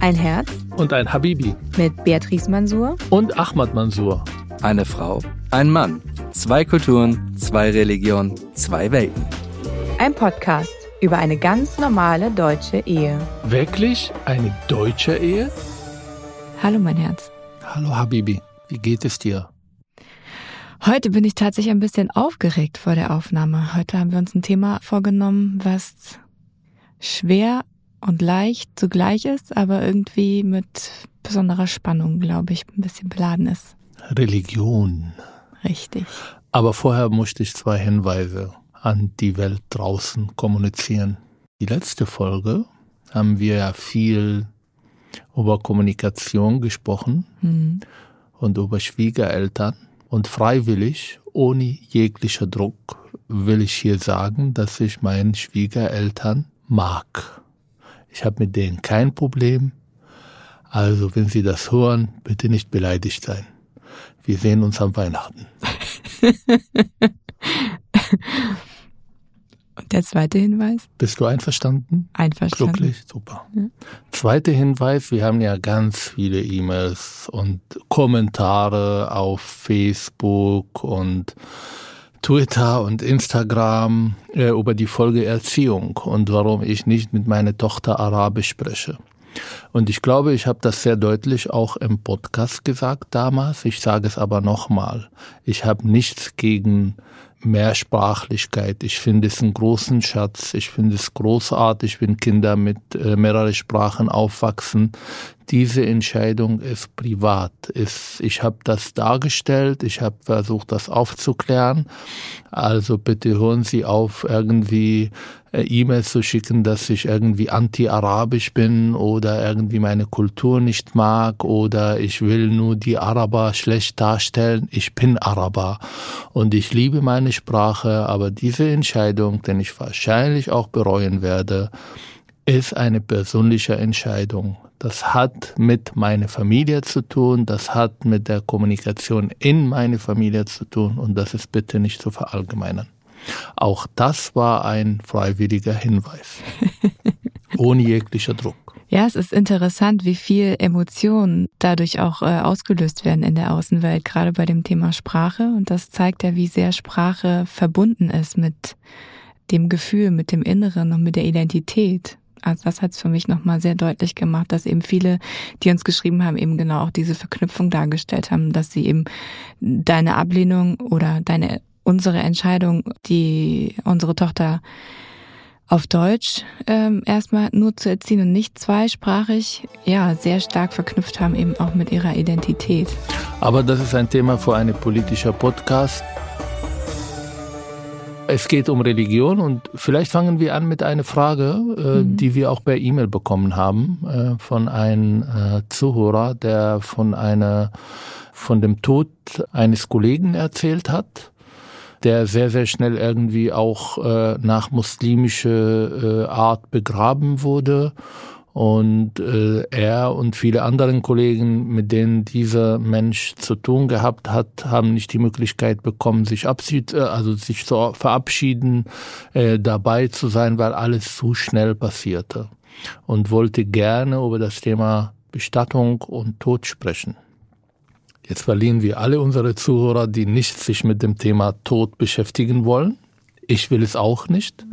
Ein Herz und ein Habibi. mit Beatrice Mansour Und Ahmad Mansour. Eine Frau, ein Mann. Zwei Kulturen, zwei Religionen, zwei Welten. Ein Podcast über eine ganz normale deutsche Ehe. Wirklich eine deutsche Ehe? Hallo mein Herz. Hallo Habibi, wie geht es dir? Heute bin ich tatsächlich ein bisschen aufgeregt vor der Aufnahme. Heute haben wir uns ein Thema vorgenommen, was schwer und leicht zugleich ist, aber irgendwie mit besonderer Spannung, glaube ich, ein bisschen beladen ist. Religion. Richtig. Aber vorher musste ich zwei Hinweise an die Welt draußen kommunizieren. Die letzte Folge haben wir ja viel über Kommunikation gesprochen Hm. und über Schwiegereltern. Und freiwillig, ohne jeglicher Druck, will ich hier sagen, dass ich meinen Schwiegereltern mag. Ich habe mit denen kein Problem. Also, wenn Sie das hören, bitte nicht beleidigt sein. Wir sehen uns am Weihnachten. Und der zweite Hinweis? Bist du einverstanden? Einverstanden. Glücklich? Super. Zweiter Hinweis, wir haben ja ganz viele E-Mails und Kommentare auf Facebook und Twitter und Instagram äh, über die Folge Erziehung und warum ich nicht mit meiner Tochter Arabisch spreche. Und ich glaube, ich habe das sehr deutlich auch im Podcast gesagt damals. Ich sage es aber nochmal. Ich habe nichts gegen Mehrsprachlichkeit. Ich finde es einen großen Schatz. Ich finde es großartig, wenn Kinder mit äh, mehreren Sprachen aufwachsen. Diese Entscheidung ist privat. Ist, ich habe das dargestellt. Ich habe versucht, das aufzuklären. Also bitte hören Sie auf, irgendwie E-Mails zu schicken, dass ich irgendwie anti-arabisch bin oder irgendwie meine Kultur nicht mag oder ich will nur die Araber schlecht darstellen. Ich bin Araber und ich liebe meine Sprache, aber diese Entscheidung, den ich wahrscheinlich auch bereuen werde, ist eine persönliche Entscheidung. Das hat mit meiner Familie zu tun, das hat mit der Kommunikation in meine Familie zu tun und das ist bitte nicht zu verallgemeinern. Auch das war ein freiwilliger Hinweis. Ohne jeglicher Druck. Ja, es ist interessant, wie viel Emotionen dadurch auch äh, ausgelöst werden in der Außenwelt, gerade bei dem Thema Sprache. Und das zeigt ja, wie sehr Sprache verbunden ist mit dem Gefühl, mit dem Inneren und mit der Identität. Also das hat es für mich nochmal sehr deutlich gemacht, dass eben viele, die uns geschrieben haben, eben genau auch diese Verknüpfung dargestellt haben, dass sie eben deine Ablehnung oder deine unsere Entscheidung, die unsere Tochter auf Deutsch ähm, erstmal nur zu erziehen und nicht zweisprachig, ja, sehr stark verknüpft haben, eben auch mit ihrer Identität. Aber das ist ein Thema für einen politischen Podcast. Es geht um Religion und vielleicht fangen wir an mit einer Frage, äh, Mhm. die wir auch per E-Mail bekommen haben äh, von einem äh, Zuhörer, der von einer von dem Tod eines Kollegen erzählt hat, der sehr sehr schnell irgendwie auch äh, nach muslimischer äh, Art begraben wurde und äh, er und viele anderen Kollegen, mit denen dieser Mensch zu tun gehabt hat, haben nicht die Möglichkeit bekommen, sich abschied, äh, also sich zu verabschieden, äh, dabei zu sein, weil alles zu schnell passierte. Und wollte gerne über das Thema Bestattung und Tod sprechen. Jetzt verlieren wir alle unsere Zuhörer, die nicht sich mit dem Thema Tod beschäftigen wollen. Ich will es auch nicht.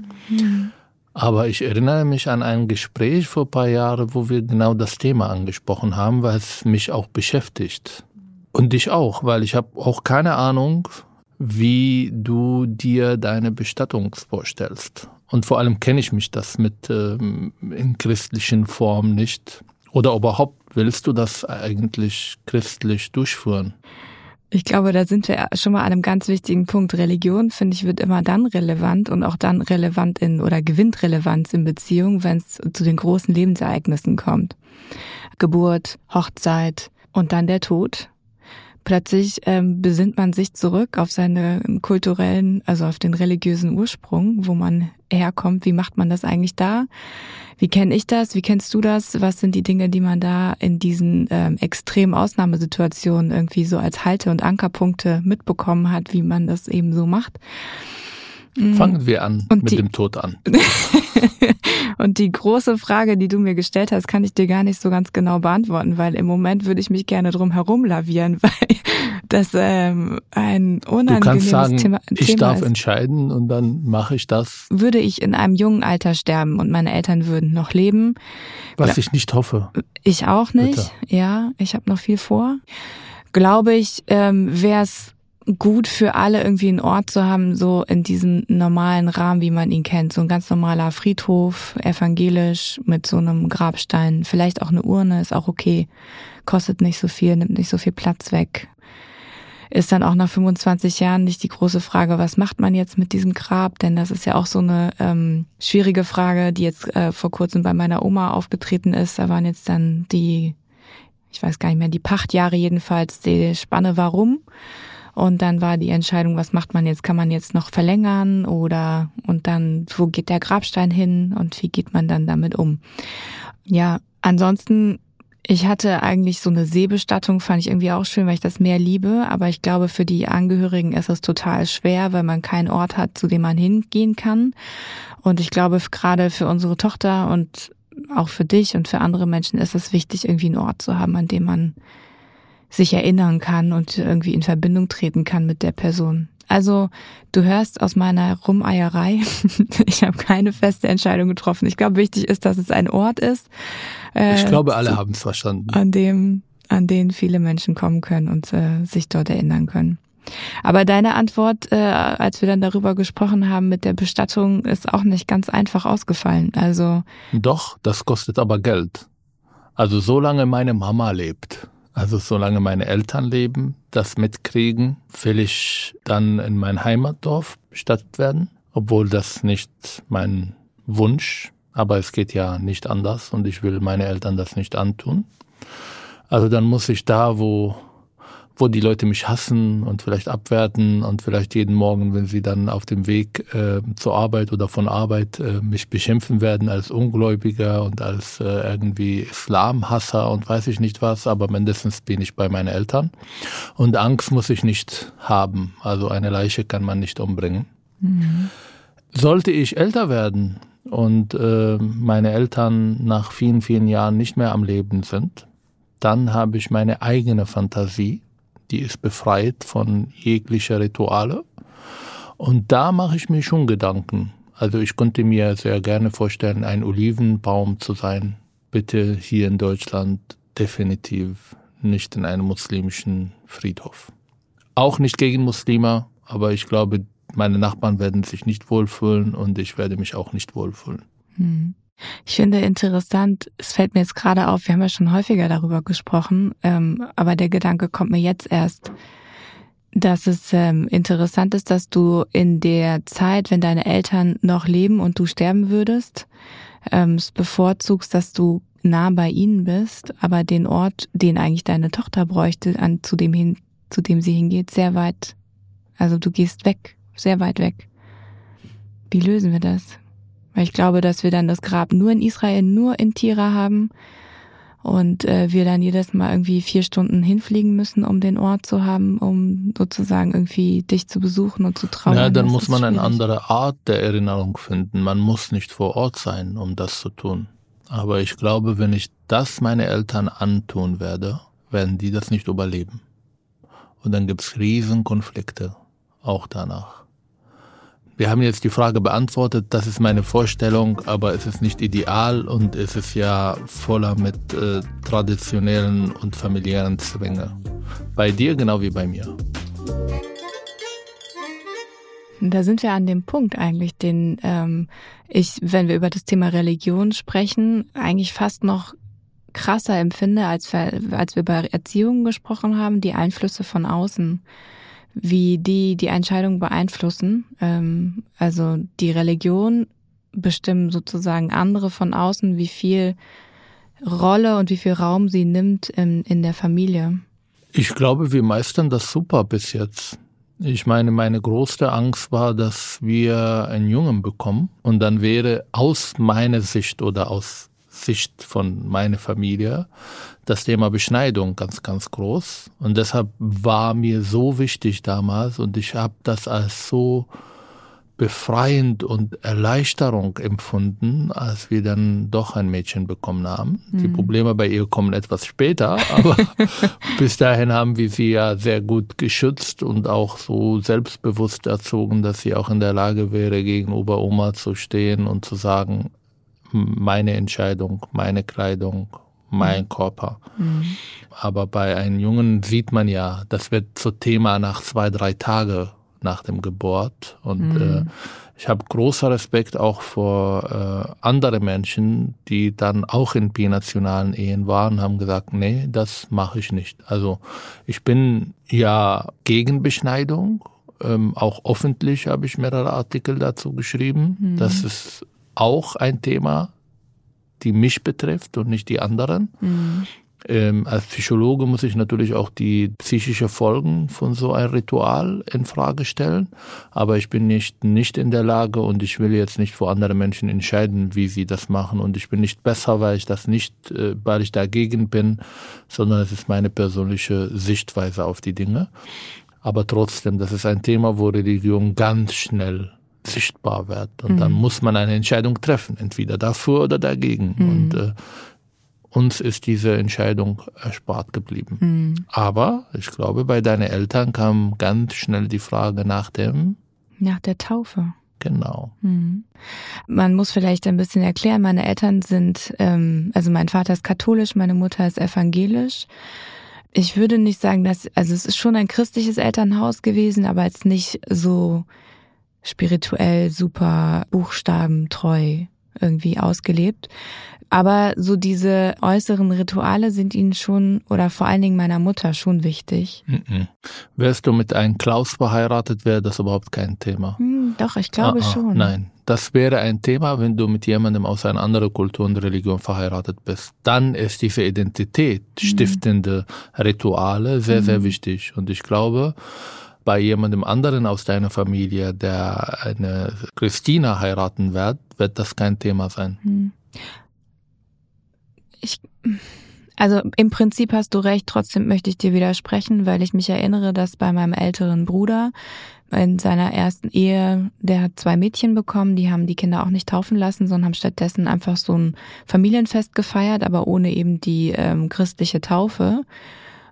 Aber ich erinnere mich an ein Gespräch vor ein paar Jahren, wo wir genau das Thema angesprochen haben, weil es mich auch beschäftigt. Und dich auch, weil ich habe auch keine Ahnung, wie du dir deine Bestattung vorstellst. Und vor allem kenne ich mich das mit ähm, in christlichen Form nicht. Oder überhaupt willst du das eigentlich christlich durchführen? Ich glaube, da sind wir schon mal an einem ganz wichtigen Punkt. Religion, finde ich, wird immer dann relevant und auch dann relevant in oder gewinnt Relevanz in Beziehungen, wenn es zu den großen Lebensereignissen kommt. Geburt, Hochzeit und dann der Tod. Plötzlich ähm, besinnt man sich zurück auf seine kulturellen, also auf den religiösen Ursprung, wo man herkommt. Wie macht man das eigentlich da? Wie kenne ich das? Wie kennst du das? Was sind die Dinge, die man da in diesen ähm, extremen Ausnahmesituationen irgendwie so als Halte- und Ankerpunkte mitbekommen hat, wie man das eben so macht? Mhm. Fangen wir an und mit die, dem Tod an. und die große Frage, die du mir gestellt hast, kann ich dir gar nicht so ganz genau beantworten, weil im Moment würde ich mich gerne drum herum lavieren, weil das ähm, ein unangenehmes du kannst sagen, Thema, Thema Ich darf ist. entscheiden und dann mache ich das. Würde ich in einem jungen Alter sterben und meine Eltern würden noch leben. Was ich nicht hoffe. Ich auch nicht. Bitte. Ja, ich habe noch viel vor. Glaube ich, ähm, wäre es gut für alle irgendwie einen Ort zu haben, so in diesem normalen Rahmen, wie man ihn kennt. So ein ganz normaler Friedhof, evangelisch, mit so einem Grabstein. Vielleicht auch eine Urne, ist auch okay. Kostet nicht so viel, nimmt nicht so viel Platz weg. Ist dann auch nach 25 Jahren nicht die große Frage, was macht man jetzt mit diesem Grab? Denn das ist ja auch so eine ähm, schwierige Frage, die jetzt äh, vor kurzem bei meiner Oma aufgetreten ist. Da waren jetzt dann die, ich weiß gar nicht mehr, die Pachtjahre jedenfalls, die Spanne warum. Und dann war die Entscheidung, was macht man jetzt? Kann man jetzt noch verlängern oder und dann, wo geht der Grabstein hin und wie geht man dann damit um? Ja, ansonsten, ich hatte eigentlich so eine Seebestattung, fand ich irgendwie auch schön, weil ich das mehr liebe. Aber ich glaube, für die Angehörigen ist es total schwer, weil man keinen Ort hat, zu dem man hingehen kann. Und ich glaube, gerade für unsere Tochter und auch für dich und für andere Menschen ist es wichtig, irgendwie einen Ort zu haben, an dem man sich erinnern kann und irgendwie in Verbindung treten kann mit der Person. Also du hörst aus meiner Rumeierei, ich habe keine feste Entscheidung getroffen. Ich glaube, wichtig ist, dass es ein Ort ist. Äh, ich glaube, alle haben es verstanden. An dem, an den viele Menschen kommen können und äh, sich dort erinnern können. Aber deine Antwort, äh, als wir dann darüber gesprochen haben mit der Bestattung, ist auch nicht ganz einfach ausgefallen. Also doch, das kostet aber Geld. Also solange meine Mama lebt, also solange meine Eltern leben, das mitkriegen, will ich dann in mein Heimatdorf bestattet werden, obwohl das nicht mein Wunsch, aber es geht ja nicht anders und ich will meine Eltern das nicht antun. Also dann muss ich da, wo wo die Leute mich hassen und vielleicht abwerten und vielleicht jeden Morgen, wenn sie dann auf dem Weg äh, zur Arbeit oder von Arbeit äh, mich beschimpfen werden als Ungläubiger und als äh, irgendwie Islamhasser und weiß ich nicht was, aber mindestens bin ich bei meinen Eltern. Und Angst muss ich nicht haben. Also eine Leiche kann man nicht umbringen. Mhm. Sollte ich älter werden und äh, meine Eltern nach vielen, vielen Jahren nicht mehr am Leben sind, dann habe ich meine eigene Fantasie die ist befreit von jeglicher Rituale. Und da mache ich mir schon Gedanken. Also ich könnte mir sehr gerne vorstellen, ein Olivenbaum zu sein. Bitte hier in Deutschland definitiv nicht in einem muslimischen Friedhof. Auch nicht gegen Muslime, aber ich glaube, meine Nachbarn werden sich nicht wohlfühlen und ich werde mich auch nicht wohlfühlen. Hm. Ich finde interessant, es fällt mir jetzt gerade auf, wir haben ja schon häufiger darüber gesprochen, ähm, aber der Gedanke kommt mir jetzt erst, dass es ähm, interessant ist, dass du in der Zeit, wenn deine Eltern noch leben und du sterben würdest, ähm, es bevorzugst, dass du nah bei ihnen bist, aber den Ort, den eigentlich deine Tochter bräuchte, an zu dem hin, zu dem sie hingeht, sehr weit. Also du gehst weg, sehr weit weg. Wie lösen wir das? Weil ich glaube, dass wir dann das Grab nur in Israel, nur in Tira haben und äh, wir dann jedes Mal irgendwie vier Stunden hinfliegen müssen, um den Ort zu haben, um sozusagen irgendwie dich zu besuchen und zu trauern. Ja, dann das muss man schwierig. eine andere Art der Erinnerung finden. Man muss nicht vor Ort sein, um das zu tun. Aber ich glaube, wenn ich das meine Eltern antun werde, werden die das nicht überleben. Und dann gibt's Riesenkonflikte, auch danach. Wir haben jetzt die Frage beantwortet, das ist meine Vorstellung, aber es ist nicht ideal und es ist ja voller mit äh, traditionellen und familiären Zwängen. Bei dir genau wie bei mir. Da sind wir an dem Punkt eigentlich, den ähm, ich, wenn wir über das Thema Religion sprechen, eigentlich fast noch krasser empfinde, als, als wir bei Erziehung gesprochen haben, die Einflüsse von außen wie die die Entscheidung beeinflussen. Ähm, also die Religion bestimmen sozusagen andere von außen, wie viel Rolle und wie viel Raum sie nimmt in, in der Familie. Ich glaube, wir meistern das super bis jetzt. Ich meine, meine größte Angst war, dass wir einen Jungen bekommen und dann wäre aus meiner Sicht oder aus Sicht von meiner Familie das Thema Beschneidung ganz, ganz groß. Und deshalb war mir so wichtig damals und ich habe das als so befreiend und Erleichterung empfunden, als wir dann doch ein Mädchen bekommen haben. Mhm. Die Probleme bei ihr kommen etwas später, aber bis dahin haben wir sie ja sehr gut geschützt und auch so selbstbewusst erzogen, dass sie auch in der Lage wäre, gegenüber Oma zu stehen und zu sagen, meine Entscheidung, meine Kleidung, mein mhm. Körper. Mhm. Aber bei einem Jungen sieht man ja, das wird zu Thema nach zwei, drei Tagen nach dem Geburt. Und mhm. äh, ich habe großer Respekt auch vor äh, andere Menschen, die dann auch in binationalen Ehen waren, haben gesagt, nee, das mache ich nicht. Also ich bin ja gegen Beschneidung. Ähm, auch öffentlich habe ich mehrere Artikel dazu geschrieben. Mhm. Das ist auch ein Thema, die mich betrifft und nicht die anderen. Mhm. Ähm, als Psychologe muss ich natürlich auch die psychische Folgen von so einem Ritual in Frage stellen. Aber ich bin nicht, nicht in der Lage und ich will jetzt nicht vor anderen Menschen entscheiden, wie sie das machen. Und ich bin nicht besser, weil ich das nicht, äh, weil ich dagegen bin, sondern es ist meine persönliche Sichtweise auf die Dinge. Aber trotzdem, das ist ein Thema, wo Religion ganz schnell sichtbar wird. Und mhm. dann muss man eine Entscheidung treffen, entweder dafür oder dagegen. Mhm. Und äh, uns ist diese Entscheidung erspart geblieben. Mhm. Aber ich glaube, bei deinen Eltern kam ganz schnell die Frage nach dem. Nach der Taufe. Genau. Mhm. Man muss vielleicht ein bisschen erklären, meine Eltern sind, ähm, also mein Vater ist katholisch, meine Mutter ist evangelisch. Ich würde nicht sagen, dass, also es ist schon ein christliches Elternhaus gewesen, aber jetzt nicht so spirituell super buchstabentreu irgendwie ausgelebt. Aber so diese äußeren Rituale sind ihnen schon oder vor allen Dingen meiner Mutter schon wichtig. Mhm. Wärst du mit einem Klaus verheiratet, wäre das überhaupt kein Thema. Hm, doch, ich glaube ah, ah, schon. Nein, das wäre ein Thema, wenn du mit jemandem aus einer anderen Kultur und Religion verheiratet bist. Dann ist diese Identität hm. stiftende Rituale sehr, sehr hm. wichtig. Und ich glaube, bei jemandem anderen aus deiner Familie, der eine Christina heiraten wird, wird das kein Thema sein. Hm. Ich, also im Prinzip hast du recht, trotzdem möchte ich dir widersprechen, weil ich mich erinnere, dass bei meinem älteren Bruder in seiner ersten Ehe, der hat zwei Mädchen bekommen, die haben die Kinder auch nicht taufen lassen, sondern haben stattdessen einfach so ein Familienfest gefeiert, aber ohne eben die ähm, christliche Taufe.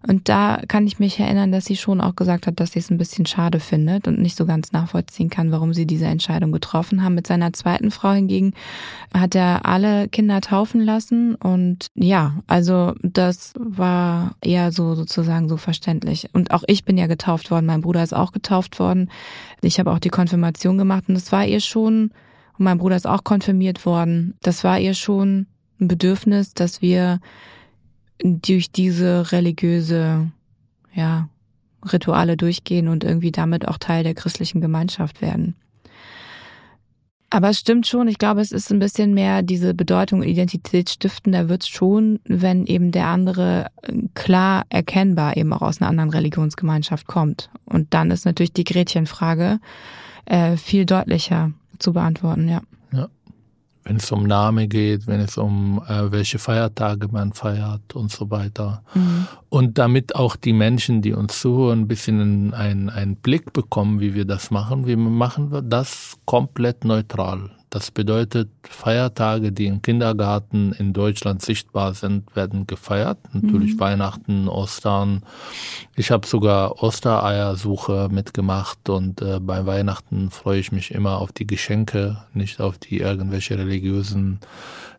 Und da kann ich mich erinnern, dass sie schon auch gesagt hat, dass sie es ein bisschen schade findet und nicht so ganz nachvollziehen kann, warum sie diese Entscheidung getroffen haben. Mit seiner zweiten Frau hingegen hat er alle Kinder taufen lassen und ja, also das war eher so sozusagen so verständlich. Und auch ich bin ja getauft worden, mein Bruder ist auch getauft worden. Ich habe auch die Konfirmation gemacht und es war ihr schon, und mein Bruder ist auch konfirmiert worden, das war ihr schon ein Bedürfnis, dass wir durch diese religiöse, ja, Rituale durchgehen und irgendwie damit auch Teil der christlichen Gemeinschaft werden. Aber es stimmt schon, ich glaube, es ist ein bisschen mehr diese Bedeutung Identität stiften, da wird es schon, wenn eben der andere klar erkennbar eben auch aus einer anderen Religionsgemeinschaft kommt. Und dann ist natürlich die Gretchenfrage äh, viel deutlicher zu beantworten, ja. Wenn es um Name geht, wenn es um äh, welche Feiertage man feiert und so weiter. Mhm. Und damit auch die Menschen, die uns zuhören, ein bisschen einen, einen Blick bekommen, wie wir das machen. Wie machen wir das komplett neutral? Das bedeutet, Feiertage, die im Kindergarten in Deutschland sichtbar sind, werden gefeiert. Natürlich mhm. Weihnachten, Ostern. Ich habe sogar Ostereiersuche mitgemacht und äh, bei Weihnachten freue ich mich immer auf die Geschenke, nicht auf die irgendwelche religiösen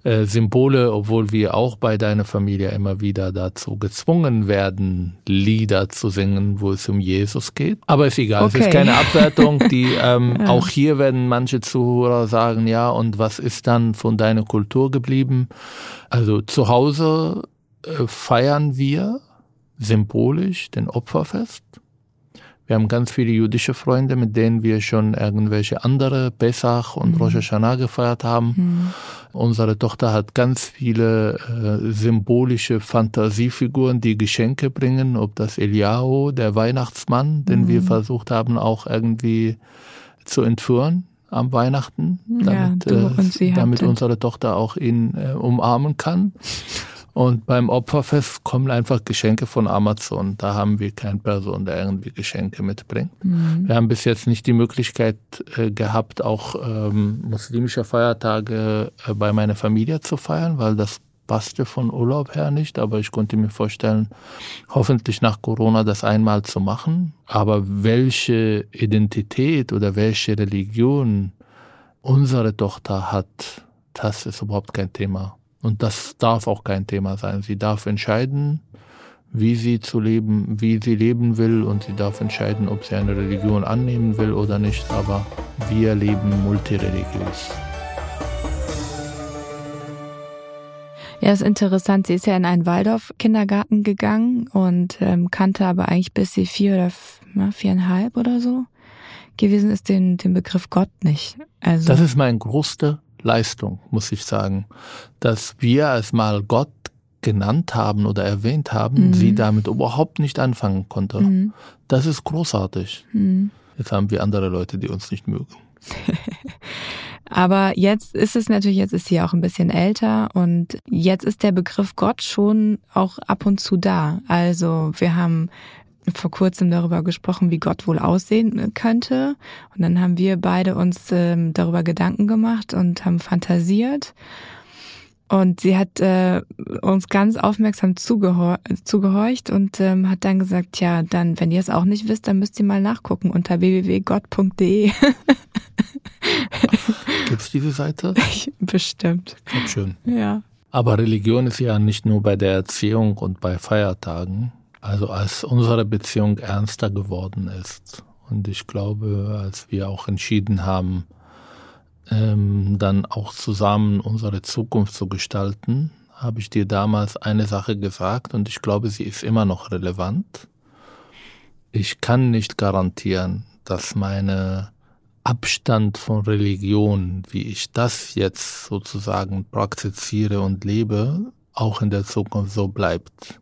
äh, Symbole, obwohl wir auch bei deiner Familie immer wieder dazu gezwungen werden, Lieder zu singen, wo es um Jesus geht. Aber ist egal, okay. es ist keine Abwertung. Die ähm, ja. auch hier werden manche Zuhörer sagen, ja, und was ist dann von deiner Kultur geblieben? Also zu Hause äh, feiern wir symbolisch den Opferfest. Wir haben ganz viele jüdische Freunde, mit denen wir schon irgendwelche andere Pesach und mhm. Rosh Hashanah gefeiert haben. Mhm. Unsere Tochter hat ganz viele äh, symbolische Fantasiefiguren, die Geschenke bringen, ob das Eliyahu, der Weihnachtsmann, den mhm. wir versucht haben auch irgendwie zu entführen am Weihnachten, damit, ja, äh, damit unsere Tochter auch ihn äh, umarmen kann. Und beim Opferfest kommen einfach Geschenke von Amazon. Da haben wir keine Person, der irgendwie Geschenke mitbringt. Mhm. Wir haben bis jetzt nicht die Möglichkeit äh, gehabt, auch ähm, muslimische Feiertage äh, bei meiner Familie zu feiern, weil das passte von Urlaub her nicht. Aber ich konnte mir vorstellen, hoffentlich nach Corona das einmal zu machen. Aber welche Identität oder welche Religion unsere Tochter hat, das ist überhaupt kein Thema. Und das darf auch kein Thema sein. Sie darf entscheiden, wie sie zu leben, wie sie leben will und sie darf entscheiden, ob sie eine Religion annehmen will oder nicht. Aber wir leben multireligiös. Ja, ist interessant. Sie ist ja in einen Waldorf-Kindergarten gegangen und ähm, kannte aber eigentlich bis sie vier oder na, viereinhalb oder so gewesen ist den, den Begriff Gott nicht. Also das ist mein größter Leistung, muss ich sagen, dass wir als mal Gott genannt haben oder erwähnt haben, mhm. sie damit überhaupt nicht anfangen konnte. Mhm. Das ist großartig. Mhm. Jetzt haben wir andere Leute, die uns nicht mögen. Aber jetzt ist es natürlich, jetzt ist sie auch ein bisschen älter und jetzt ist der Begriff Gott schon auch ab und zu da. Also wir haben vor kurzem darüber gesprochen, wie Gott wohl aussehen könnte. Und dann haben wir beide uns ähm, darüber Gedanken gemacht und haben fantasiert. Und sie hat äh, uns ganz aufmerksam zugehor zugehorcht und ähm, hat dann gesagt, ja, dann, wenn ihr es auch nicht wisst, dann müsst ihr mal nachgucken unter www.gott.de. Gibt's diese Seite? Bestimmt. Ganz schön. Ja. Aber Religion ist ja nicht nur bei der Erziehung und bei Feiertagen, also als unsere Beziehung ernster geworden ist und ich glaube, als wir auch entschieden haben, ähm, dann auch zusammen unsere Zukunft zu gestalten, habe ich dir damals eine Sache gesagt und ich glaube, sie ist immer noch relevant. Ich kann nicht garantieren, dass meine Abstand von Religion, wie ich das jetzt sozusagen praktiziere und lebe, auch in der Zukunft so bleibt.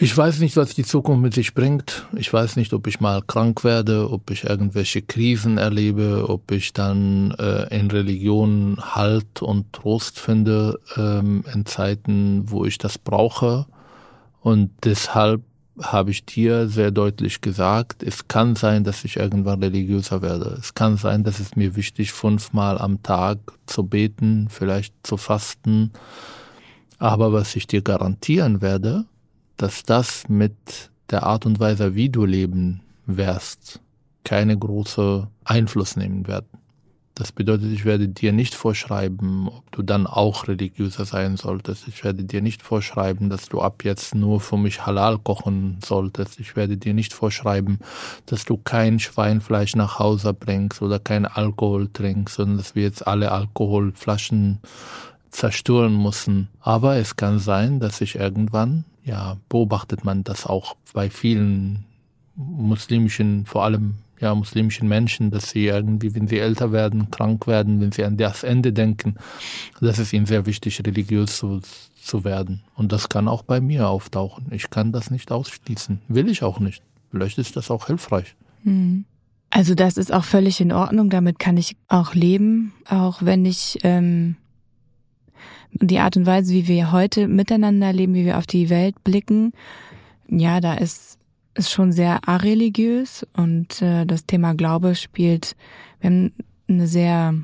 Ich weiß nicht, was die Zukunft mit sich bringt. Ich weiß nicht, ob ich mal krank werde, ob ich irgendwelche Krisen erlebe, ob ich dann äh, in Religion Halt und Trost finde ähm, in Zeiten, wo ich das brauche. Und deshalb habe ich dir sehr deutlich gesagt, es kann sein, dass ich irgendwann religiöser werde. Es kann sein, dass es mir wichtig, fünfmal am Tag zu beten, vielleicht zu fasten. Aber was ich dir garantieren werde, dass das mit der Art und Weise, wie du leben wirst, keine große Einfluss nehmen wird. Das bedeutet, ich werde dir nicht vorschreiben, ob du dann auch religiöser sein solltest. Ich werde dir nicht vorschreiben, dass du ab jetzt nur für mich halal kochen solltest. Ich werde dir nicht vorschreiben, dass du kein Schweinfleisch nach Hause bringst oder kein Alkohol trinkst, sondern dass wir jetzt alle Alkoholflaschen zerstören müssen. Aber es kann sein, dass ich irgendwann ja, beobachtet man das auch bei vielen muslimischen, vor allem ja, muslimischen Menschen, dass sie irgendwie, wenn sie älter werden, krank werden, wenn sie an das Ende denken, das ist ihnen sehr wichtig, religiös zu, zu werden. Und das kann auch bei mir auftauchen. Ich kann das nicht ausschließen. Will ich auch nicht. Vielleicht ist das auch hilfreich. Hm. Also das ist auch völlig in Ordnung. Damit kann ich auch leben, auch wenn ich ähm, die Art und Weise, wie wir heute miteinander leben, wie wir auf die Welt blicken, ja, da ist ist schon sehr areligiös und äh, das Thema Glaube spielt, wir haben eine sehr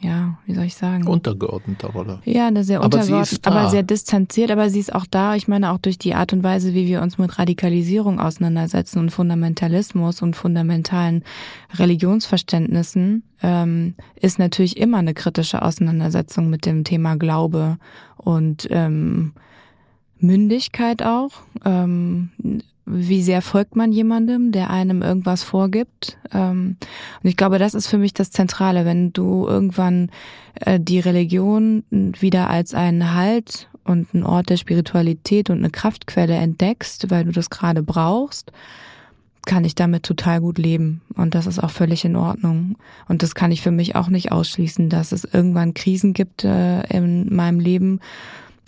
ja, wie soll ich sagen? Untergeordnete Rolle. Ja, eine sehr untergeordnete, aber, aber sehr distanziert, aber sie ist auch da. Ich meine auch durch die Art und Weise, wie wir uns mit Radikalisierung auseinandersetzen und Fundamentalismus und fundamentalen Religionsverständnissen, ähm, ist natürlich immer eine kritische Auseinandersetzung mit dem Thema Glaube und ähm, Mündigkeit auch. Ähm, wie sehr folgt man jemandem, der einem irgendwas vorgibt. Ähm, und ich glaube, das ist für mich das Zentrale, wenn du irgendwann äh, die Religion wieder als einen Halt und einen Ort der Spiritualität und eine Kraftquelle entdeckst, weil du das gerade brauchst, kann ich damit total gut leben. Und das ist auch völlig in Ordnung. Und das kann ich für mich auch nicht ausschließen, dass es irgendwann Krisen gibt äh, in meinem Leben,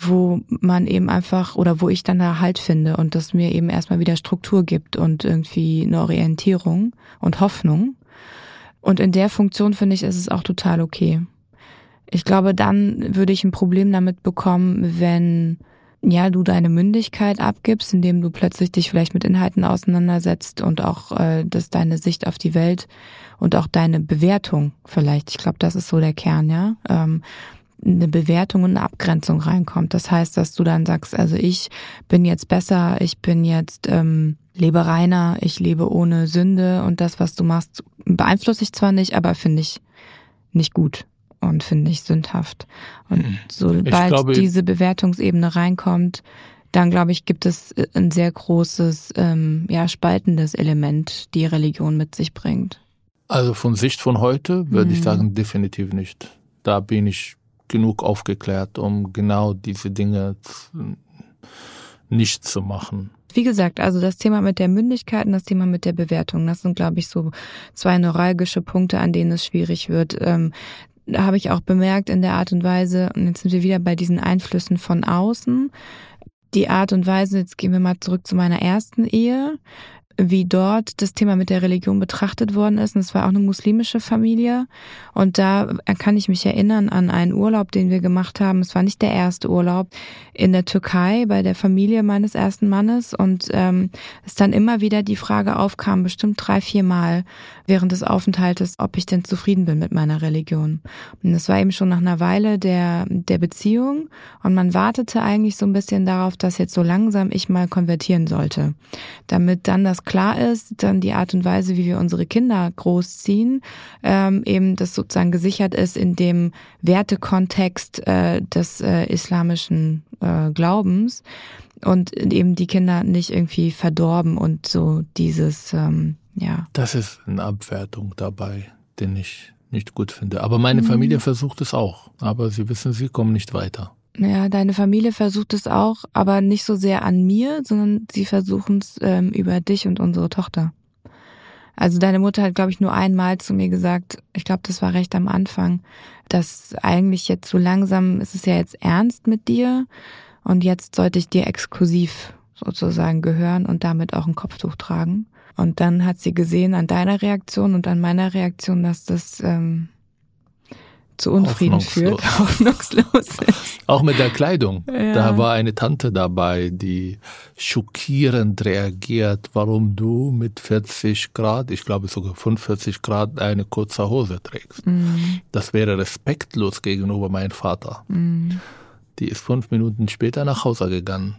wo man eben einfach oder wo ich dann da Halt finde und das mir eben erstmal wieder Struktur gibt und irgendwie eine Orientierung und Hoffnung. Und in der Funktion finde ich, ist es auch total okay. Ich glaube, dann würde ich ein Problem damit bekommen, wenn ja, du deine Mündigkeit abgibst, indem du plötzlich dich vielleicht mit Inhalten auseinandersetzt und auch äh, dass deine Sicht auf die Welt und auch deine Bewertung vielleicht, ich glaube, das ist so der Kern, ja, ähm, eine Bewertung und eine Abgrenzung reinkommt. Das heißt, dass du dann sagst, also ich bin jetzt besser, ich bin jetzt ähm, lebe reiner, ich lebe ohne Sünde und das, was du machst, beeinflusse ich zwar nicht, aber finde ich nicht gut und finde ich sündhaft. Und hm. sobald glaube, diese Bewertungsebene reinkommt, dann glaube ich, gibt es äh, ein sehr großes, ähm, ja, spaltendes Element, die Religion mit sich bringt. Also von Sicht von heute würde hm. ich sagen, definitiv nicht. Da bin ich genug aufgeklärt, um genau diese Dinge nicht zu machen. Wie gesagt, also das Thema mit der Mündigkeit und das Thema mit der Bewertung, das sind, glaube ich, so zwei neuralgische Punkte, an denen es schwierig wird. Ähm, da habe ich auch bemerkt in der Art und Weise, und jetzt sind wir wieder bei diesen Einflüssen von außen, die Art und Weise, jetzt gehen wir mal zurück zu meiner ersten Ehe, wie dort das Thema mit der Religion betrachtet worden ist. Und es war auch eine muslimische Familie. Und da kann ich mich erinnern an einen Urlaub, den wir gemacht haben. Es war nicht der erste Urlaub in der Türkei bei der Familie meines ersten Mannes. Und ähm, es dann immer wieder die Frage aufkam, bestimmt drei, vier Mal während des Aufenthaltes, ob ich denn zufrieden bin mit meiner Religion. Und es war eben schon nach einer Weile der, der Beziehung. Und man wartete eigentlich so ein bisschen darauf, dass jetzt so langsam ich mal konvertieren sollte. Damit dann das klar ist, dann die Art und Weise, wie wir unsere Kinder großziehen, ähm, eben das sozusagen gesichert ist in dem Wertekontext äh, des äh, islamischen äh, Glaubens und eben die Kinder nicht irgendwie verdorben und so dieses, ähm, ja. Das ist eine Abwertung dabei, den ich nicht gut finde. Aber meine mhm. Familie versucht es auch. Aber sie wissen, sie kommen nicht weiter. Ja, deine Familie versucht es auch, aber nicht so sehr an mir, sondern sie versuchen es ähm, über dich und unsere Tochter. Also deine Mutter hat, glaube ich, nur einmal zu mir gesagt, ich glaube, das war recht am Anfang, dass eigentlich jetzt so langsam ist es ja jetzt ernst mit dir und jetzt sollte ich dir exklusiv sozusagen gehören und damit auch ein Kopftuch tragen. Und dann hat sie gesehen an deiner Reaktion und an meiner Reaktion, dass das ähm, zu Unfrieden führt, hoffnungslos ist. Auch mit der Kleidung. Ja. Da war eine Tante dabei, die schockierend reagiert, warum du mit 40 Grad, ich glaube sogar 45 Grad, eine kurze Hose trägst. Mhm. Das wäre respektlos gegenüber meinem Vater. Mhm. Die ist fünf Minuten später nach Hause gegangen,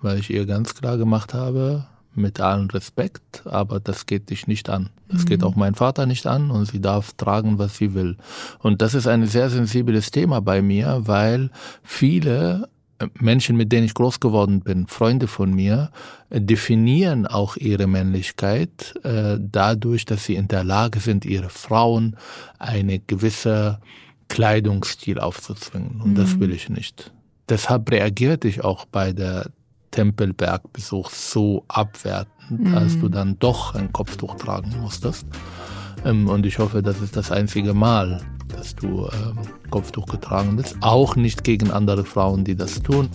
weil ich ihr ganz klar gemacht habe, mit allem Respekt, aber das geht dich nicht an. Das mhm. geht auch mein Vater nicht an und sie darf tragen, was sie will. Und das ist ein sehr sensibles Thema bei mir, weil viele äh, Menschen, mit denen ich groß geworden bin, Freunde von mir, äh, definieren auch ihre Männlichkeit äh, dadurch, dass sie in der Lage sind, ihre Frauen eine gewisse Kleidungsstil aufzuzwingen. Und mhm. das will ich nicht. Deshalb reagierte ich auch bei der Tempelbergbesuch so abwertend, mhm. als du dann doch ein Kopftuch tragen musstest. Ähm, und ich hoffe, das ist das einzige Mal, dass du ähm, Kopftuch getragen bist. Auch nicht gegen andere Frauen, die das tun.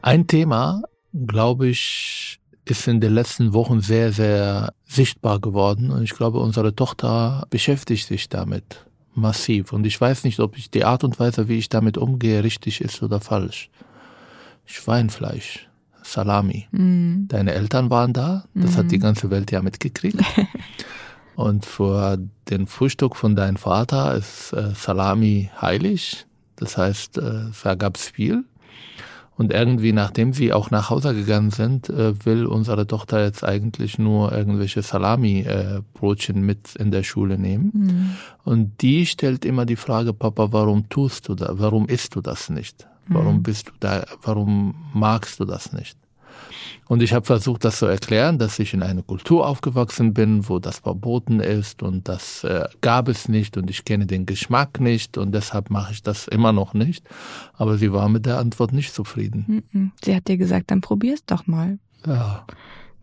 Ein Thema, glaube ich, ist in den letzten Wochen sehr, sehr sichtbar geworden. Und ich glaube, unsere Tochter beschäftigt sich damit massiv. Und ich weiß nicht, ob ich die Art und Weise, wie ich damit umgehe, richtig ist oder falsch. Schweinfleisch, Salami. Mm. Deine Eltern waren da, das mm. hat die mhm. ganze Welt ja mitgekriegt. und vor dem Frühstück von deinem Vater ist äh, Salami heilig. Das heißt, äh, da gab's viel. Und irgendwie, nachdem sie auch nach Hause gegangen sind, äh, will unsere Tochter jetzt eigentlich nur irgendwelche Salami-Brotchen mit in der Schule nehmen. Mhm. Und die stellt immer die Frage, Papa, warum tust du das? Warum isst du das nicht? Warum mhm. bist du da? Warum magst du das nicht? Und ich habe versucht, das zu erklären, dass ich in einer Kultur aufgewachsen bin, wo das verboten ist und das äh, gab es nicht und ich kenne den Geschmack nicht und deshalb mache ich das immer noch nicht. Aber sie war mit der Antwort nicht zufrieden. Sie hat dir gesagt, dann probier's doch mal. Ja.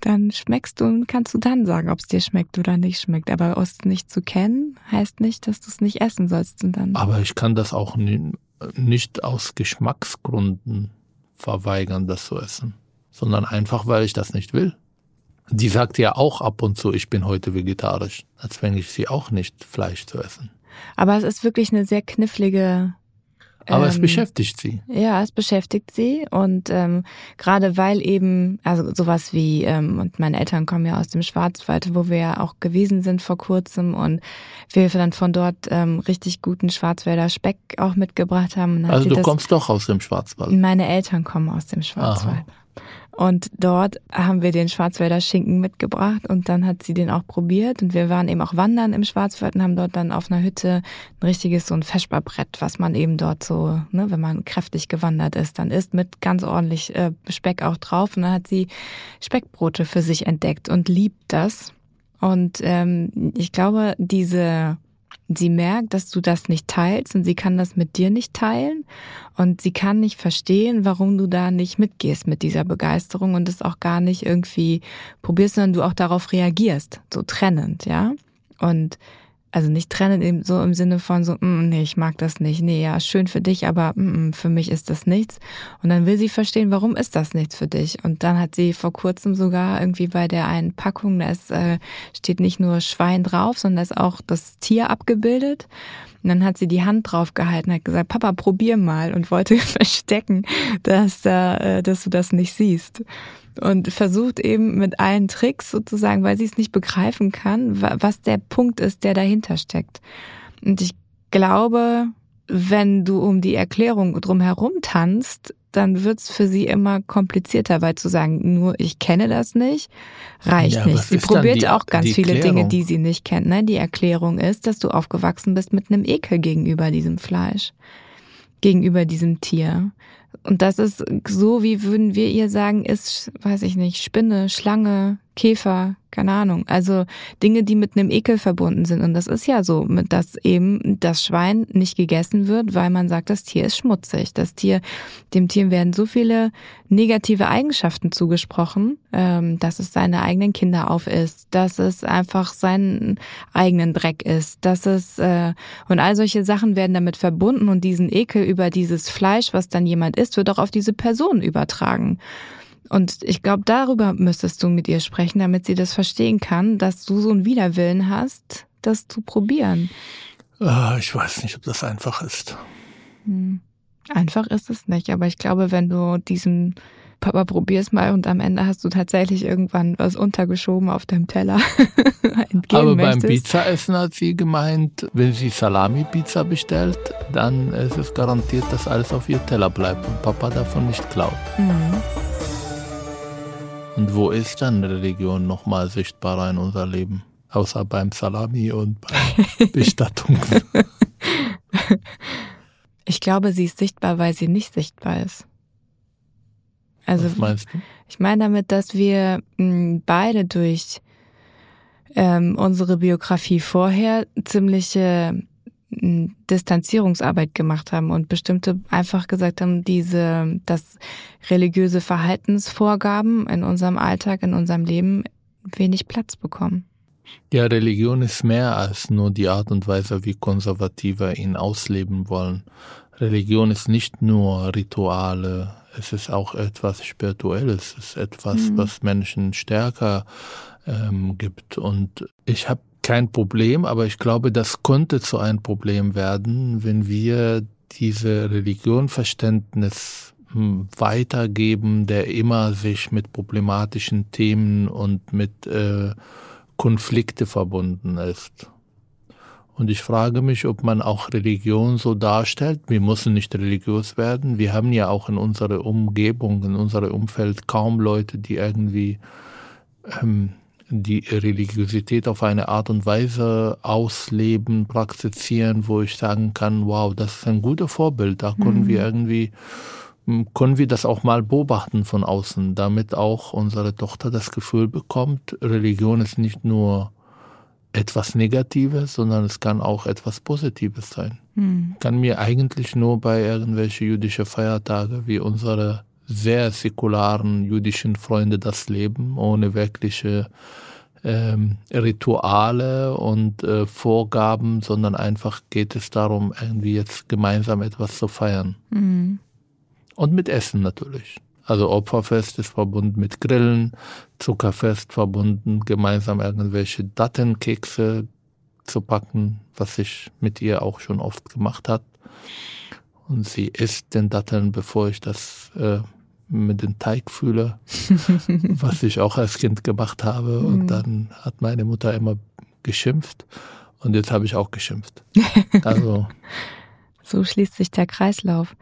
Dann schmeckst du und kannst du dann sagen, ob es dir schmeckt oder nicht schmeckt. Aber es nicht zu kennen, heißt nicht, dass du es nicht essen sollst. Und dann Aber ich kann das auch nicht aus Geschmacksgründen verweigern, das zu essen sondern einfach, weil ich das nicht will. Die sagt ja auch ab und zu, ich bin heute vegetarisch. Als zwänge ich sie auch nicht, Fleisch zu essen. Aber es ist wirklich eine sehr knifflige aber ähm, es beschäftigt sie. Ja, es beschäftigt sie und ähm, gerade weil eben, also sowas wie, ähm, und meine Eltern kommen ja aus dem Schwarzwald, wo wir ja auch gewesen sind vor kurzem und wir dann von dort ähm, richtig guten Schwarzwälder Speck auch mitgebracht haben. Also du kommst doch aus dem Schwarzwald. Meine Eltern kommen aus dem Schwarzwald. Aha. Und dort haben wir den Schwarzwälder Schinken mitgebracht und dann hat sie den auch probiert und wir waren eben auch wandern im Schwarzwald und haben dort dann auf einer Hütte ein richtiges so ein Feschbarbrett, was man eben dort so, ne, wenn man kräftig gewandert ist, dann isst mit ganz ordentlich äh, Speck auch drauf und dann hat sie Speckbrote für sich entdeckt und liebt das. Und ähm, ich glaube, diese Sie merkt, dass du das nicht teilst und sie kann das mit dir nicht teilen und sie kann nicht verstehen, warum du da nicht mitgehst mit dieser Begeisterung und es auch gar nicht irgendwie probierst, sondern du auch darauf reagierst, so trennend, ja. Und also nicht trennen eben so im Sinne von so, mm, nee, ich mag das nicht. Nee, ja, schön für dich, aber mm, mm, für mich ist das nichts. Und dann will sie verstehen, warum ist das nichts für dich? Und dann hat sie vor kurzem sogar irgendwie bei der einen Packung, da ist, äh, steht nicht nur Schwein drauf, sondern da ist auch das Tier abgebildet. Und dann hat sie die Hand drauf gehalten, hat gesagt, Papa, probier mal und wollte verstecken, dass, äh, dass du das nicht siehst und versucht eben mit allen Tricks sozusagen, weil sie es nicht begreifen kann, was der Punkt ist, der dahinter steckt. Und ich glaube, wenn du um die Erklärung drumherum tanzt, dann wird's für sie immer komplizierter, weil zu sagen, nur ich kenne das nicht, reicht ja, nicht. Sie probiert die, auch ganz viele Klärung? Dinge, die sie nicht kennt. Ne? Die Erklärung ist, dass du aufgewachsen bist mit einem Ekel gegenüber diesem Fleisch, gegenüber diesem Tier. Und das ist so, wie würden wir ihr sagen, ist, weiß ich nicht, Spinne, Schlange, Käfer, keine Ahnung. Also Dinge, die mit einem Ekel verbunden sind. Und das ist ja so, dass eben das Schwein nicht gegessen wird, weil man sagt, das Tier ist schmutzig. Das Tier, dem Tier werden so viele negative Eigenschaften zugesprochen, ähm, dass es seine eigenen Kinder aufisst, dass es einfach seinen eigenen Dreck ist, dass es äh, und all solche Sachen werden damit verbunden und diesen Ekel über dieses Fleisch, was dann jemand isst, wird auch auf diese Person übertragen. Und ich glaube, darüber müsstest du mit ihr sprechen, damit sie das verstehen kann, dass du so einen Widerwillen hast, das zu probieren. Ah, ich weiß nicht, ob das einfach ist. Hm. Einfach ist es nicht, aber ich glaube, wenn du diesen Papa probier's mal und am Ende hast du tatsächlich irgendwann was untergeschoben auf deinem Teller. aber beim Pizzaessen hat sie gemeint, wenn sie Salami-Pizza bestellt, dann ist es garantiert, dass alles auf ihr Teller bleibt und Papa davon nicht klaut. Mhm. Und wo ist dann Religion nochmal sichtbarer in unser Leben? Außer beim Salami und bei Bestattung. Ich glaube, sie ist sichtbar, weil sie nicht sichtbar ist. Also, Was meinst du? Ich meine damit, dass wir hm, beide durch ähm, unsere Biografie vorher ziemliche Distanzierungsarbeit gemacht haben und bestimmte einfach gesagt haben, diese, dass religiöse Verhaltensvorgaben in unserem Alltag, in unserem Leben wenig Platz bekommen. Ja, Religion ist mehr als nur die Art und Weise, wie Konservative ihn ausleben wollen. Religion ist nicht nur Rituale, es ist auch etwas Spirituelles, es ist etwas, mhm. was Menschen stärker ähm, gibt. Und ich habe kein Problem, aber ich glaube, das könnte zu einem Problem werden, wenn wir diese Religionverständnis hm, weitergeben, der immer sich mit problematischen Themen und mit äh, Konflikte verbunden ist. Und ich frage mich, ob man auch Religion so darstellt. Wir müssen nicht religiös werden. Wir haben ja auch in unserer Umgebung, in unserem Umfeld kaum Leute, die irgendwie ähm, die Religiosität auf eine Art und Weise ausleben, praktizieren, wo ich sagen kann, wow, das ist ein guter Vorbild, da können mhm. wir irgendwie, hm, können wir das auch mal beobachten von außen, damit auch unsere Tochter das Gefühl bekommt, Religion ist nicht nur etwas Negatives, sondern es kann auch etwas Positives sein. Mhm. Kann mir eigentlich nur bei irgendwelche jüdische Feiertage wie unsere sehr säkularen jüdischen Freunde das Leben, ohne wirkliche ähm, Rituale und äh, Vorgaben, sondern einfach geht es darum, irgendwie jetzt gemeinsam etwas zu feiern. Mhm. Und mit Essen natürlich. Also Opferfest ist verbunden mit Grillen, Zuckerfest verbunden, gemeinsam irgendwelche Dattenkekse zu backen, was ich mit ihr auch schon oft gemacht hat. Und sie isst den Datteln, bevor ich das äh, mit dem Teig fühle, was ich auch als Kind gemacht habe. Und mhm. dann hat meine Mutter immer geschimpft und jetzt habe ich auch geschimpft. Also so schließt sich der Kreislauf.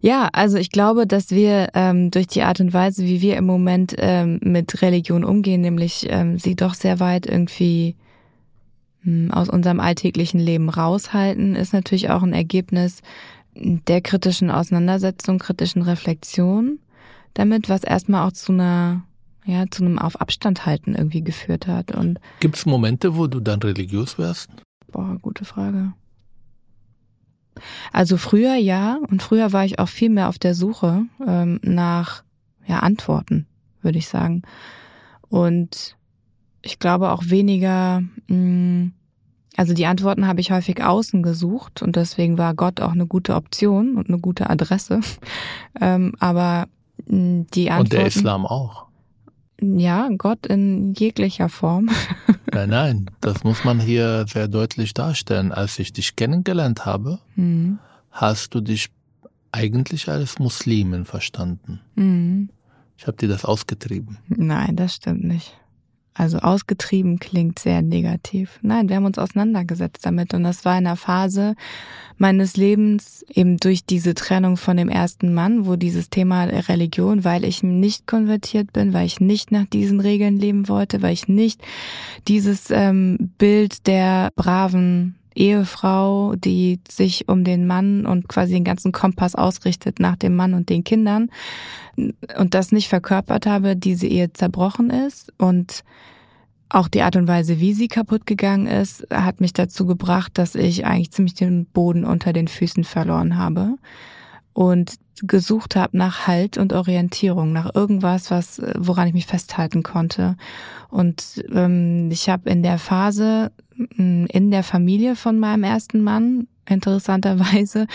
Ja, also ich glaube, dass wir ähm, durch die Art und Weise, wie wir im Moment ähm, mit Religion umgehen, nämlich ähm, sie doch sehr weit irgendwie ähm, aus unserem alltäglichen Leben raushalten, ist natürlich auch ein Ergebnis der kritischen Auseinandersetzung, kritischen Reflexion damit, was erstmal auch zu einer ja, zu einem auf Abstand halten irgendwie geführt hat. Und Gibt es Momente, wo du dann religiös wärst? Boah, gute Frage. Also früher ja, und früher war ich auch viel mehr auf der Suche ähm, nach ja, Antworten, würde ich sagen. Und ich glaube auch weniger, mh, mm, also die Antworten habe ich häufig außen gesucht und deswegen war Gott auch eine gute Option und eine gute Adresse. ähm, aber mh, mm, die Antworten. Und der Islam auch. Ja, Gott in jeglicher Form. nein, nein, das muss man hier sehr deutlich darstellen. Als ich dich kennengelernt habe, mhm. hast du dich eigentlich als Muslimin verstanden. Mhm. Ich habe dir das ausgetrieben. Nein, das stimmt nicht. Also ausgetrieben klingt sehr negativ. Nein, wir haben uns auseinandergesetzt damit und das war in einer Phase meines Lebens eben durch diese Trennung von dem ersten Mann, wo dieses Thema Religion, weil ich nicht konvertiert bin, weil ich nicht nach diesen Regeln leben wollte, weil ich nicht dieses ähm, Bild der braven Ehefrau, die sich um den Mann und quasi den ganzen Kompass ausrichtet nach dem Mann und den Kindern und das nicht verkörpert habe, diese Ehe zerbrochen ist und auch die Art und Weise, wie sie kaputt gegangen ist, hat mich dazu gebracht, dass ich eigentlich ziemlich den Boden unter den Füßen verloren habe und gesucht habe nach Halt und Orientierung, nach irgendwas, was woran ich mich festhalten konnte. Und ähm, ich habe in der Phase in der Familie von meinem ersten Mann interessanterweise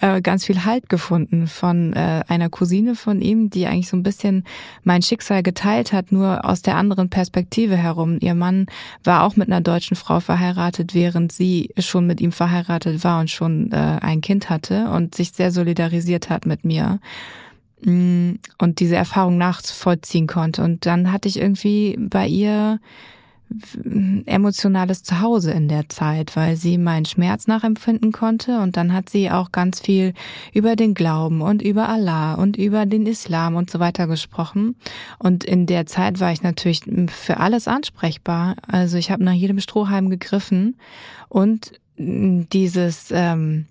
äh, ganz viel Halt gefunden von äh, einer Cousine von ihm, die eigentlich so ein bisschen mein Schicksal geteilt hat, nur aus der anderen Perspektive herum. Ihr Mann war auch mit einer deutschen Frau verheiratet, während sie schon mit ihm verheiratet war und schon äh, ein Kind hatte und sich sehr solidarisiert hat mit mir mm, und diese Erfahrung nachvollziehen konnte. Und dann hatte ich irgendwie bei ihr emotionales Zuhause in der Zeit, weil sie meinen Schmerz nachempfinden konnte und dann hat sie auch ganz viel über den Glauben und über Allah und über den Islam und so weiter gesprochen und in der Zeit war ich natürlich für alles ansprechbar. Also ich habe nach jedem Strohhalm gegriffen und dieses ähm,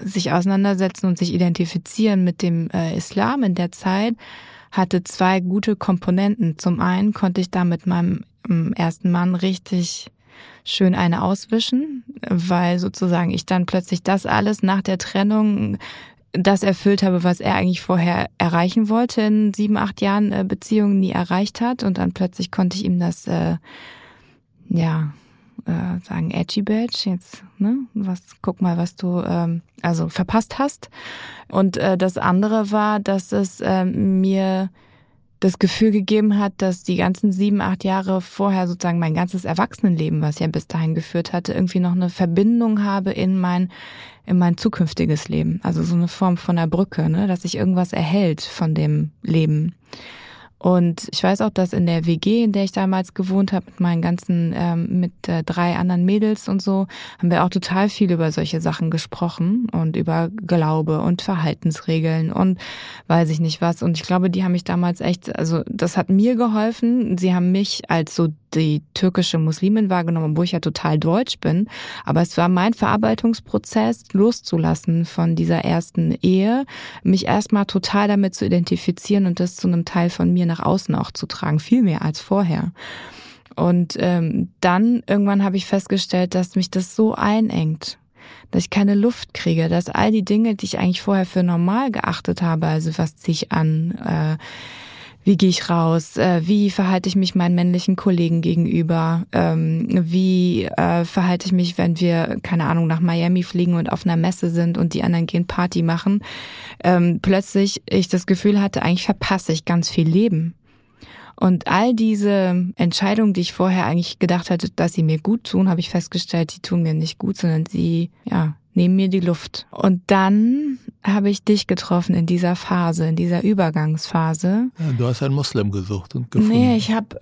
sich auseinandersetzen und sich identifizieren mit dem äh, Islam in der Zeit hatte zwei gute Komponenten. Zum einen konnte ich da mit meinem ersten Mann richtig schön eine auswischen, weil sozusagen ich dann plötzlich das alles nach der Trennung das erfüllt habe, was er eigentlich vorher erreichen wollte in sieben, acht Jahren äh, Beziehung nie erreicht hat. Und dann plötzlich konnte ich ihm das, äh, ja, äh, sagen, edgy badge, jetzt, ne, was, guck mal, was du, ähm, also verpasst hast. Und äh, das andere war, dass es äh, mir das Gefühl gegeben hat, dass die ganzen sieben, acht Jahre vorher sozusagen mein ganzes Erwachsenenleben, was ja bis dahin geführt hatte, irgendwie noch eine Verbindung habe in mein, in mein zukünftiges Leben. Also so eine Form von einer Brücke, ne, dass sich irgendwas erhält von dem Leben. Und ich weiß auch, dass in der WG, in der ich damals gewohnt habe, mit meinen ganzen, ähm, mit äh, drei anderen Mädels und so, haben wir auch total viel über solche Sachen gesprochen und über Glaube und Verhaltensregeln und weiß ich nicht was. Und ich glaube, die haben mich damals echt, also das hat mir geholfen. Sie haben mich als so die türkische Muslimin wahrgenommen, wo ich ja total deutsch bin. Aber es war mein Verarbeitungsprozess, loszulassen von dieser ersten Ehe, mich erstmal total damit zu identifizieren und das zu einem Teil von mir nach außen auch zu tragen, viel mehr als vorher. Und ähm, dann irgendwann habe ich festgestellt, dass mich das so einengt, dass ich keine Luft kriege, dass all die Dinge, die ich eigentlich vorher für normal geachtet habe, also was ziehe ich an, äh, wie gehe ich raus, äh, wie verhalte ich mich meinen männlichen Kollegen gegenüber, ähm, wie äh, verhalte ich mich, wenn wir, keine Ahnung, nach Miami fliegen und auf einer Messe sind und die anderen gehen Party machen, ähm, plötzlich ich das Gefühl hatte, eigentlich verpasse ich ganz viel Leben. Und all diese Entscheidungen, die ich vorher eigentlich gedacht hatte, dass sie mir gut tun, habe ich festgestellt, die tun mir nicht gut, sondern sie, ja, nehmen mir die Luft. Und dann habe ich dich getroffen in dieser Phase, in dieser Übergangsphase. Ja, du hast einen Muslim gesucht und gefunden. Nee, ich habe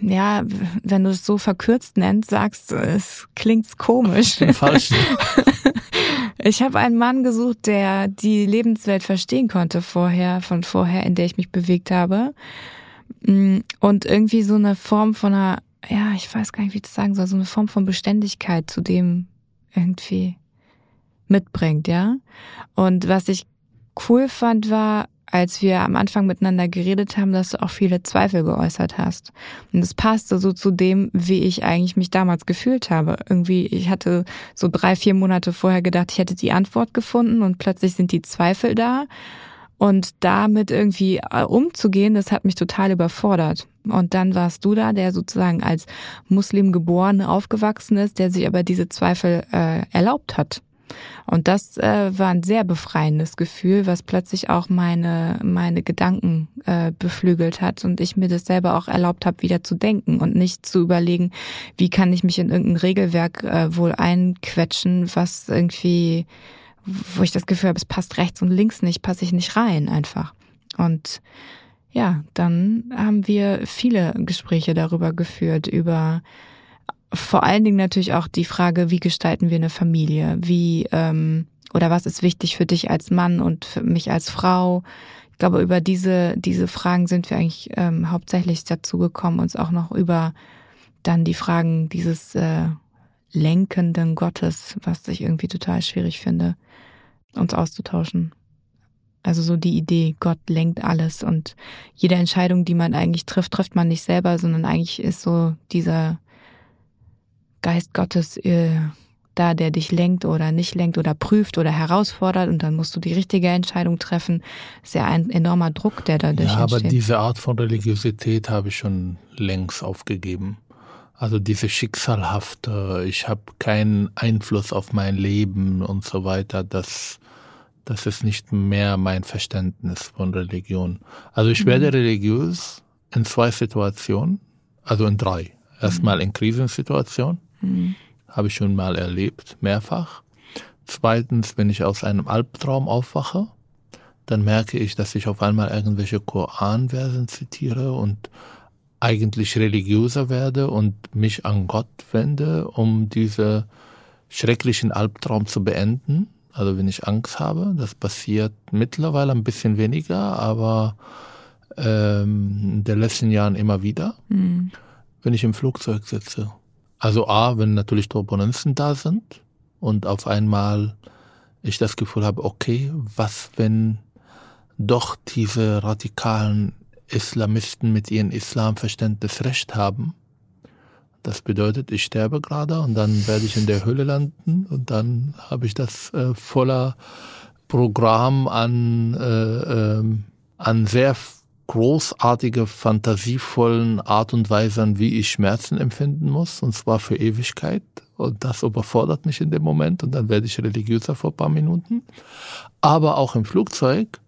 ja, wenn du es so verkürzt nennst, sagst du, es klingt komisch. Falsch. Ich habe einen Mann gesucht, der die Lebenswelt verstehen konnte vorher, von vorher, in der ich mich bewegt habe. Mm, und irgendwie so eine Form von einer, ja, ich weiß gar nicht, wie ich das sagen soll, so eine Form von Beständigkeit zu dem irgendwie mitbringt, ja. Und was ich cool fand, war, als wir am Anfang miteinander geredet haben, dass du auch viele Zweifel geäußert hast. Und es passte so zu dem, wie ich eigentlich mich damals gefühlt habe. Irgendwie, ich hatte so drei, vier Monate vorher gedacht, ich hätte die Antwort gefunden und plötzlich sind die Zweifel da. Und damit irgendwie äh, umzugehen, das hat mich total überfordert. Und dann warst du da, der sozusagen als Muslim geboren, aufgewachsen ist, der sich aber diese Zweifel äh, erlaubt hat. Und das äh, war ein sehr befreiendes Gefühl, was plötzlich auch meine, meine Gedanken äh, beflügelt hat und ich mir das selber auch erlaubt habe, wieder zu denken und nicht zu überlegen, wie kann ich mich in irgendein Regelwerk äh, wohl einquetschen, was irgendwie, wo ich das Gefühl habe, es passt rechts und links nicht, passe ich nicht rein einfach. Und ja, dann haben wir viele Gespräche darüber geführt, über vor allen Dingen natürlich auch die Frage, wie gestalten wir eine Familie? Wie ähm, oder was ist wichtig für dich als Mann und für mich als Frau? Ich glaube, über diese, diese Fragen sind wir eigentlich ähm, hauptsächlich dazu gekommen, uns auch noch über dann die Fragen dieses äh, lenkenden Gottes, was ich irgendwie total schwierig finde, uns auszutauschen. Also so die Idee, Gott lenkt alles und jede Entscheidung, die man eigentlich trifft, trifft man nicht selber, sondern eigentlich ist so dieser Geist Gottes äh, da, der dich lenkt oder nicht lenkt oder prüft oder herausfordert und dann musst du die richtige Entscheidung treffen. Das ist ja ein enormer Druck, der dadurch ja, entsteht. aber diese Art von Religiosität habe ich schon längst aufgegeben. Also diese schicksalhafte, ich habe keinen Einfluss auf mein Leben und so weiter, das, das ist nicht mehr mein Verständnis von Religion. Also ich werde mhm. religiös in zwei Situationen, also in drei. Erstmal in Krisensituationen Mhm. Habe ich schon mal erlebt, mehrfach. Zweitens, wenn ich aus einem Albtraum aufwache, dann merke ich, dass ich auf einmal irgendwelche Koranversen zitiere und eigentlich religiöser werde und mich an Gott wende, um diese schrecklichen Albtraum zu beenden. Also wenn ich Angst habe, das passiert mittlerweile ein bisschen weniger, aber ähm, in den letzten Jahren immer wieder, mhm. wenn ich im Flugzeug sitze also A, wenn natürlich Turbulenzen da sind und auf einmal ich das Gefühl habe, okay, was wenn doch diese radikalen Islamisten mit ihrem Islamverständnis recht haben? Das bedeutet, ich sterbe gerade und dann werde ich in der Hölle landen und dann habe ich das äh, voller Programm an, äh, äh, an sehr großartige, fantasievollen Art und Weisen, wie ich Schmerzen empfinden muss, und zwar für Ewigkeit. Und das überfordert mich in dem Moment und dann werde ich religiöser vor ein paar Minuten. Aber auch im Flugzeug,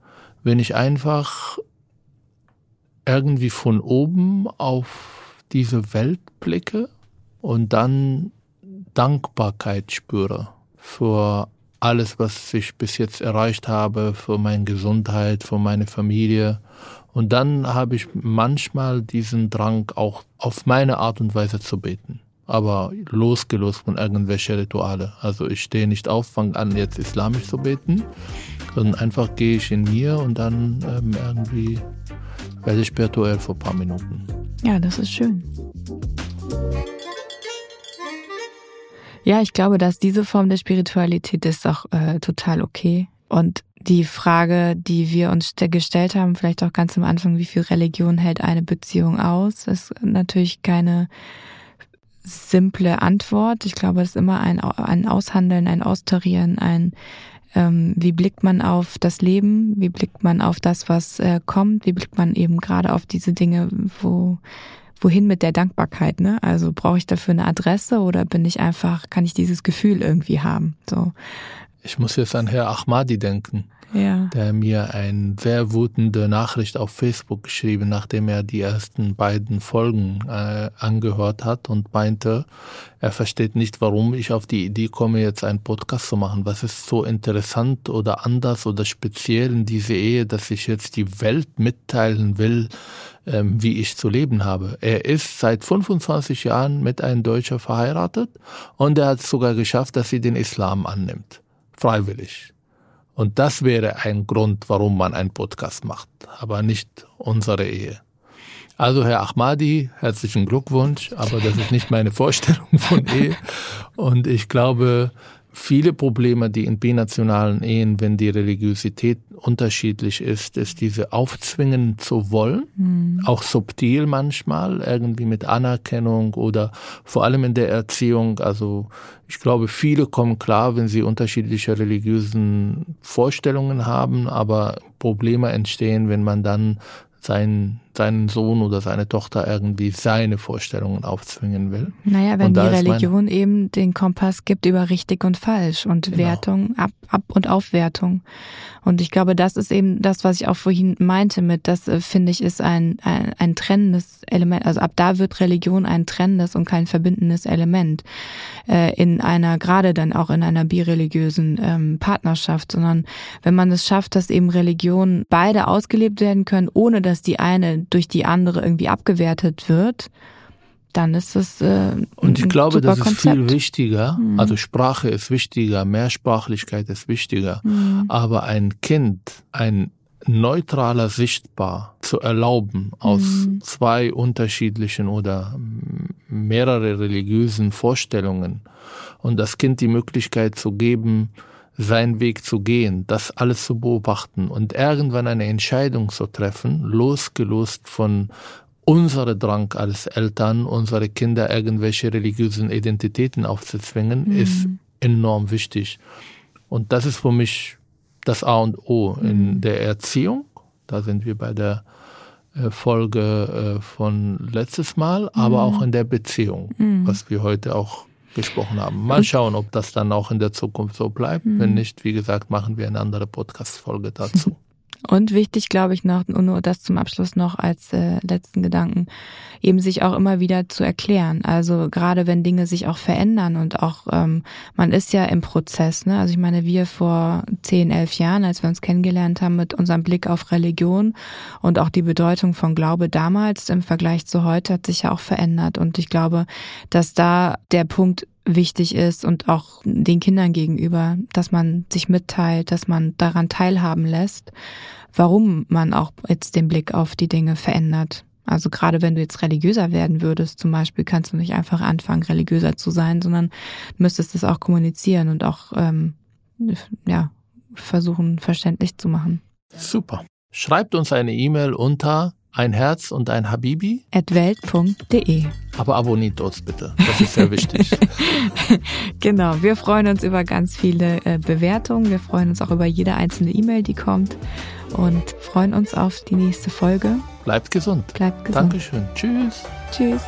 wenn ich einfach irgendwie von oben auf diese Welt blicke und dann Dankbarkeit spüre für alles, was ich bis jetzt erreicht habe, für meine Gesundheit, für meine Familie und dann habe ich manchmal diesen Drang, auch auf meine Art und Weise zu beten. Aber losgelöst von irgendwelchen Rituale. Also ich stehe nicht auf, fange an, jetzt islamisch zu beten, sondern einfach gehe ich in mir und dann ähm, irgendwie werde ich spirituell vor ein paar Minuten. Ja, das ist schön. Ja, ich glaube, dass diese Form der Spiritualität ist auch äh, total okay. Und die Frage, die wir uns gestellt haben, vielleicht auch ganz am Anfang, wie viel Religion hält eine Beziehung aus, ist natürlich keine simple Antwort. Ich glaube, es ist immer ein, ein Aushandeln, ein Austarieren, ein ähm, wie blickt man auf das Leben, wie blickt man auf das, was äh, kommt, wie blickt man eben gerade auf diese Dinge, wo wohin mit der Dankbarkeit, ne? Also brauche ich dafür eine Adresse oder bin ich einfach, kann ich dieses Gefühl irgendwie haben? So. Ich muss jetzt an Herr Ahmadi denken ja. der mir eine sehr wütende Nachricht auf Facebook geschrieben, nachdem er die ersten beiden Folgen äh, angehört hat und meinte, er versteht nicht, warum ich auf die Idee komme, jetzt einen Podcast zu machen. Was ist so interessant oder anders oder speziell in diese Ehe, dass ich jetzt die Welt mitteilen will, ähm, wie ich zu leben habe. Er ist seit 25 Jahren mit einem Deutscher verheiratet und er hat es sogar geschafft, dass sie den Islam annimmt. Freiwillig. Und das wäre ein Grund, warum man einen Podcast macht, aber nicht unsere Ehe. Also Herr Ahmadi, herzlichen Glückwunsch, aber das ist nicht meine Vorstellung von Ehe. Und ich glaube, viele Probleme, die in binationalen Ehen, wenn die Religiosität unterschiedlich ist, ist diese aufzwingen zu wollen, mhm. auch subtil manchmal, irgendwie mit Anerkennung oder vor allem in der Erziehung. Also ich glaube, viele kommen klar, wenn sie unterschiedliche religiösen Vorstellungen haben, aber Probleme entstehen, wenn man dann sein seinen Sohn oder seine Tochter irgendwie seine Vorstellungen aufzwingen will. Naja, wenn die Religion eben den Kompass gibt über richtig und falsch und genau. Wertung, Ab, Ab und Aufwertung. Und ich glaube, das ist eben das, was ich auch vorhin meinte mit, das äh, finde ich ist ein, ein, ein trennendes Element. Also ab da wird Religion ein trennendes und kein verbindendes Element äh, in einer, gerade dann auch in einer bireligiösen ähm, Partnerschaft, sondern wenn man es schafft, dass eben Religionen beide ausgelebt werden können, ohne dass die eine durch die andere irgendwie abgewertet wird, dann ist es äh, und ich glaube, das ist Konzept. viel wichtiger. Mhm. Also Sprache ist wichtiger, Mehrsprachlichkeit ist wichtiger, mhm. aber ein Kind, ein neutraler sichtbar zu erlauben aus mhm. zwei unterschiedlichen oder mehrere religiösen Vorstellungen und das Kind die Möglichkeit zu geben, seinen Weg zu gehen, das alles zu beobachten und irgendwann eine Entscheidung zu treffen, losgelöst von unserer Drang als Eltern, unsere Kinder irgendwelche religiösen Identitäten aufzuzwingen, mhm. ist enorm wichtig. Und das ist für mich das A und O in mhm. der Erziehung. Da sind wir bei der äh, Folge äh, von letztes Mal, aber mhm. auch in der Beziehung, mhm. was wir heute auch gesprochen haben. Mal schauen, ob das dann auch in der Zukunft so bleibt. Mhm. Wenn nicht, wie gesagt, machen wir eine andere Podcast-Folge dazu. Und wichtig, glaube ich, noch, nur das zum Abschluss noch als äh, letzten Gedanken, eben sich auch immer wieder zu erklären. Also gerade wenn Dinge sich auch verändern und auch, ähm, man ist ja im Prozess, ne? Also ich meine, wir vor zehn, elf Jahren, als wir uns kennengelernt haben mit unserem Blick auf Religion und auch die Bedeutung von Glaube damals im Vergleich zu heute hat sich ja auch verändert. Und ich glaube, dass da der Punkt wichtig ist und auch den Kindern gegenüber, dass man sich mitteilt, dass man daran teilhaben lässt, warum man auch jetzt den Blick auf die Dinge verändert. Also gerade wenn du jetzt religiöser werden würdest, zum Beispiel, kannst du nicht einfach anfangen, religiöser zu sein, sondern müsstest es auch kommunizieren und auch ähm, ja versuchen verständlich zu machen. Super. Schreibt uns eine E-Mail unter ein Herz und ein Habibi. At welt.de. Aber abonniert uns bitte. Das ist sehr wichtig. genau. Wir freuen uns über ganz viele äh, Bewertungen. Wir freuen uns auch über jede einzelne E-Mail, die kommt. Und freuen uns auf die nächste Folge. Bleibt gesund. Bleibt gesund. Dankeschön. Tschüss. Tschüss.